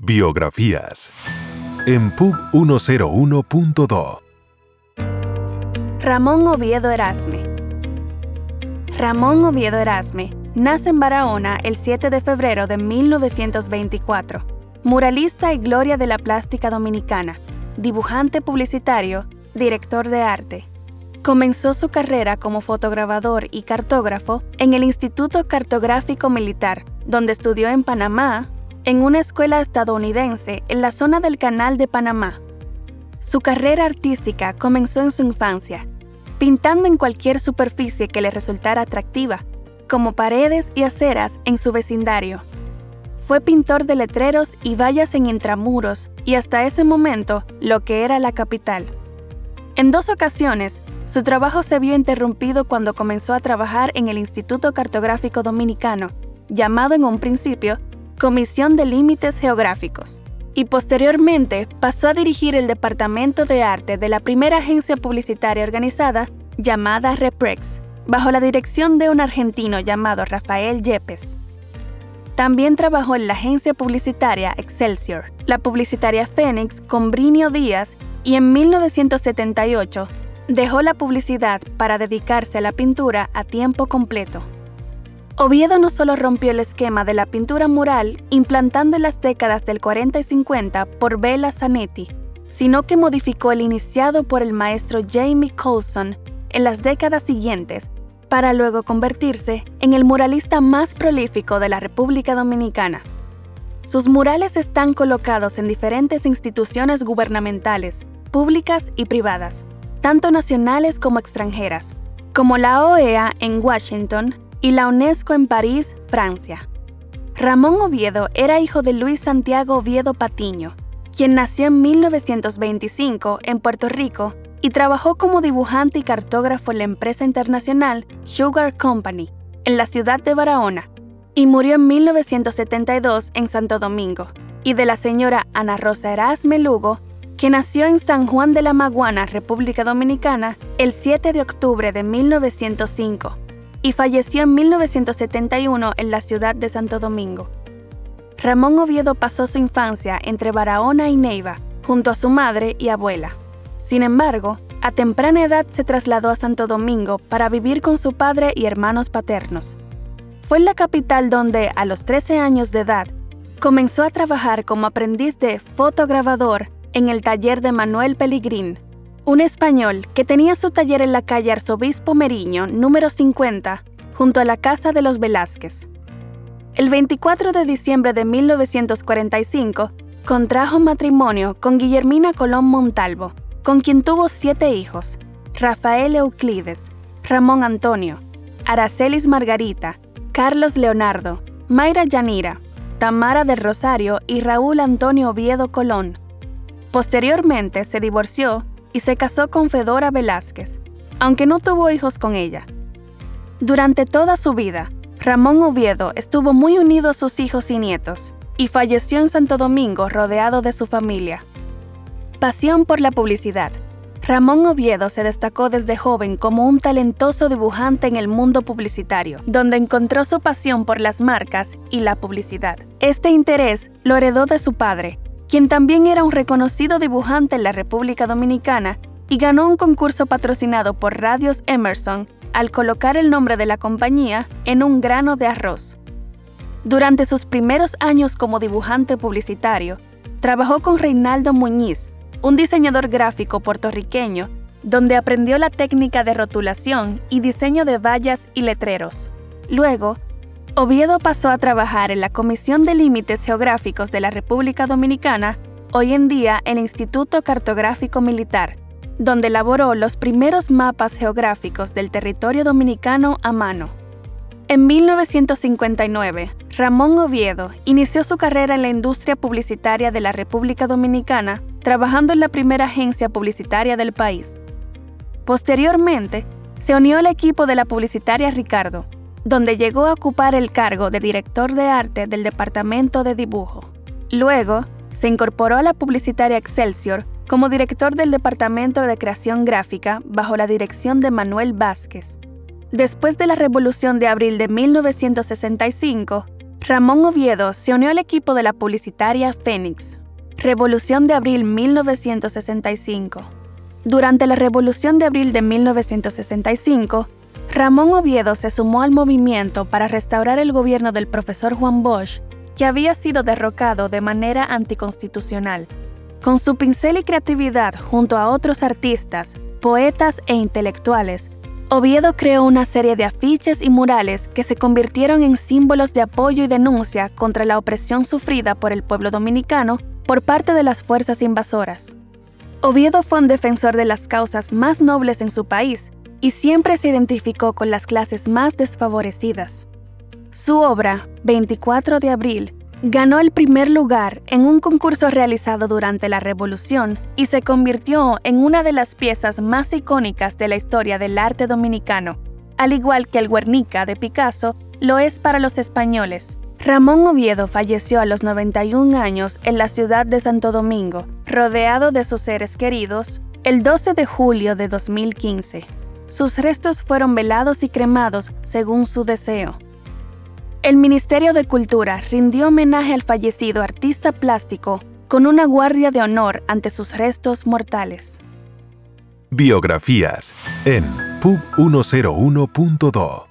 Biografías en Pub 101.2 Ramón Oviedo Erasme Ramón Oviedo Erasme nace en Barahona el 7 de febrero de 1924. Muralista y gloria de la plástica dominicana, dibujante publicitario, director de arte. Comenzó su carrera como fotografador y cartógrafo en el Instituto Cartográfico Militar, donde estudió en Panamá, en una escuela estadounidense en la zona del Canal de Panamá. Su carrera artística comenzó en su infancia, pintando en cualquier superficie que le resultara atractiva, como paredes y aceras en su vecindario. Fue pintor de letreros y vallas en intramuros y hasta ese momento lo que era la capital. En dos ocasiones, su trabajo se vio interrumpido cuando comenzó a trabajar en el Instituto Cartográfico Dominicano, llamado en un principio Comisión de Límites Geográficos, y posteriormente pasó a dirigir el Departamento de Arte de la primera agencia publicitaria organizada llamada Reprex, bajo la dirección de un argentino llamado Rafael Yepes. También trabajó en la agencia publicitaria Excelsior, la publicitaria Fénix con Brinio Díaz y en 1978 dejó la publicidad para dedicarse a la pintura a tiempo completo. Oviedo no solo rompió el esquema de la pintura mural implantando en las décadas del 40 y 50 por Bela Zanetti, sino que modificó el iniciado por el maestro Jamie Colson en las décadas siguientes para luego convertirse en el muralista más prolífico de la República Dominicana. Sus murales están colocados en diferentes instituciones gubernamentales, públicas y privadas, tanto nacionales como extranjeras, como la OEA en Washington, y la UNESCO en París, Francia. Ramón Oviedo era hijo de Luis Santiago Oviedo Patiño, quien nació en 1925 en Puerto Rico y trabajó como dibujante y cartógrafo en la empresa internacional Sugar Company, en la ciudad de Barahona, y murió en 1972 en Santo Domingo, y de la señora Ana Rosa Erasme Lugo, que nació en San Juan de la Maguana, República Dominicana, el 7 de octubre de 1905 y falleció en 1971 en la ciudad de Santo Domingo. Ramón Oviedo pasó su infancia entre Barahona y Neiva, junto a su madre y abuela. Sin embargo, a temprana edad se trasladó a Santo Domingo para vivir con su padre y hermanos paternos. Fue en la capital donde, a los 13 años de edad, comenzó a trabajar como aprendiz de fotograbador en el taller de Manuel Peligrín, un español que tenía su taller en la calle Arzobispo Meriño, número 50, junto a la casa de los Velázquez. El 24 de diciembre de 1945, contrajo matrimonio con Guillermina Colón Montalvo, con quien tuvo siete hijos, Rafael Euclides, Ramón Antonio, Aracelis Margarita, Carlos Leonardo, Mayra Yanira, Tamara del Rosario y Raúl Antonio Oviedo Colón. Posteriormente se divorció y se casó con Fedora Velázquez, aunque no tuvo hijos con ella. Durante toda su vida, Ramón Oviedo estuvo muy unido a sus hijos y nietos, y falleció en Santo Domingo rodeado de su familia. Pasión por la publicidad. Ramón Oviedo se destacó desde joven como un talentoso dibujante en el mundo publicitario, donde encontró su pasión por las marcas y la publicidad. Este interés lo heredó de su padre, quien también era un reconocido dibujante en la República Dominicana y ganó un concurso patrocinado por Radios Emerson al colocar el nombre de la compañía en un grano de arroz. Durante sus primeros años como dibujante publicitario, trabajó con Reinaldo Muñiz, un diseñador gráfico puertorriqueño, donde aprendió la técnica de rotulación y diseño de vallas y letreros. Luego, Oviedo pasó a trabajar en la Comisión de Límites Geográficos de la República Dominicana, hoy en día el Instituto Cartográfico Militar, donde elaboró los primeros mapas geográficos del territorio dominicano a mano. En 1959, Ramón Oviedo inició su carrera en la industria publicitaria de la República Dominicana, trabajando en la primera agencia publicitaria del país. Posteriormente, se unió al equipo de la publicitaria Ricardo, donde llegó a ocupar el cargo de director de arte del departamento de dibujo. Luego, se incorporó a la publicitaria Excelsior como director del departamento de creación gráfica bajo la dirección de Manuel Vázquez. Después de la Revolución de Abril de 1965, Ramón Oviedo se unió al equipo de la publicitaria Fénix. Revolución de Abril 1965. Durante la Revolución de Abril de 1965, Ramón Oviedo se sumó al movimiento para restaurar el gobierno del profesor Juan Bosch, que había sido derrocado de manera anticonstitucional. Con su pincel y creatividad junto a otros artistas, poetas e intelectuales, Oviedo creó una serie de afiches y murales que se convirtieron en símbolos de apoyo y denuncia contra la opresión sufrida por el pueblo dominicano por parte de las fuerzas invasoras. Oviedo fue un defensor de las causas más nobles en su país y siempre se identificó con las clases más desfavorecidas. Su obra, 24 de abril, Ganó el primer lugar en un concurso realizado durante la Revolución y se convirtió en una de las piezas más icónicas de la historia del arte dominicano, al igual que el Guernica de Picasso lo es para los españoles. Ramón Oviedo falleció a los 91 años en la ciudad de Santo Domingo, rodeado de sus seres queridos, el 12 de julio de 2015. Sus restos fueron velados y cremados según su deseo. El Ministerio de Cultura rindió homenaje al fallecido artista plástico con una guardia de honor ante sus restos mortales. Biografías en pub101.do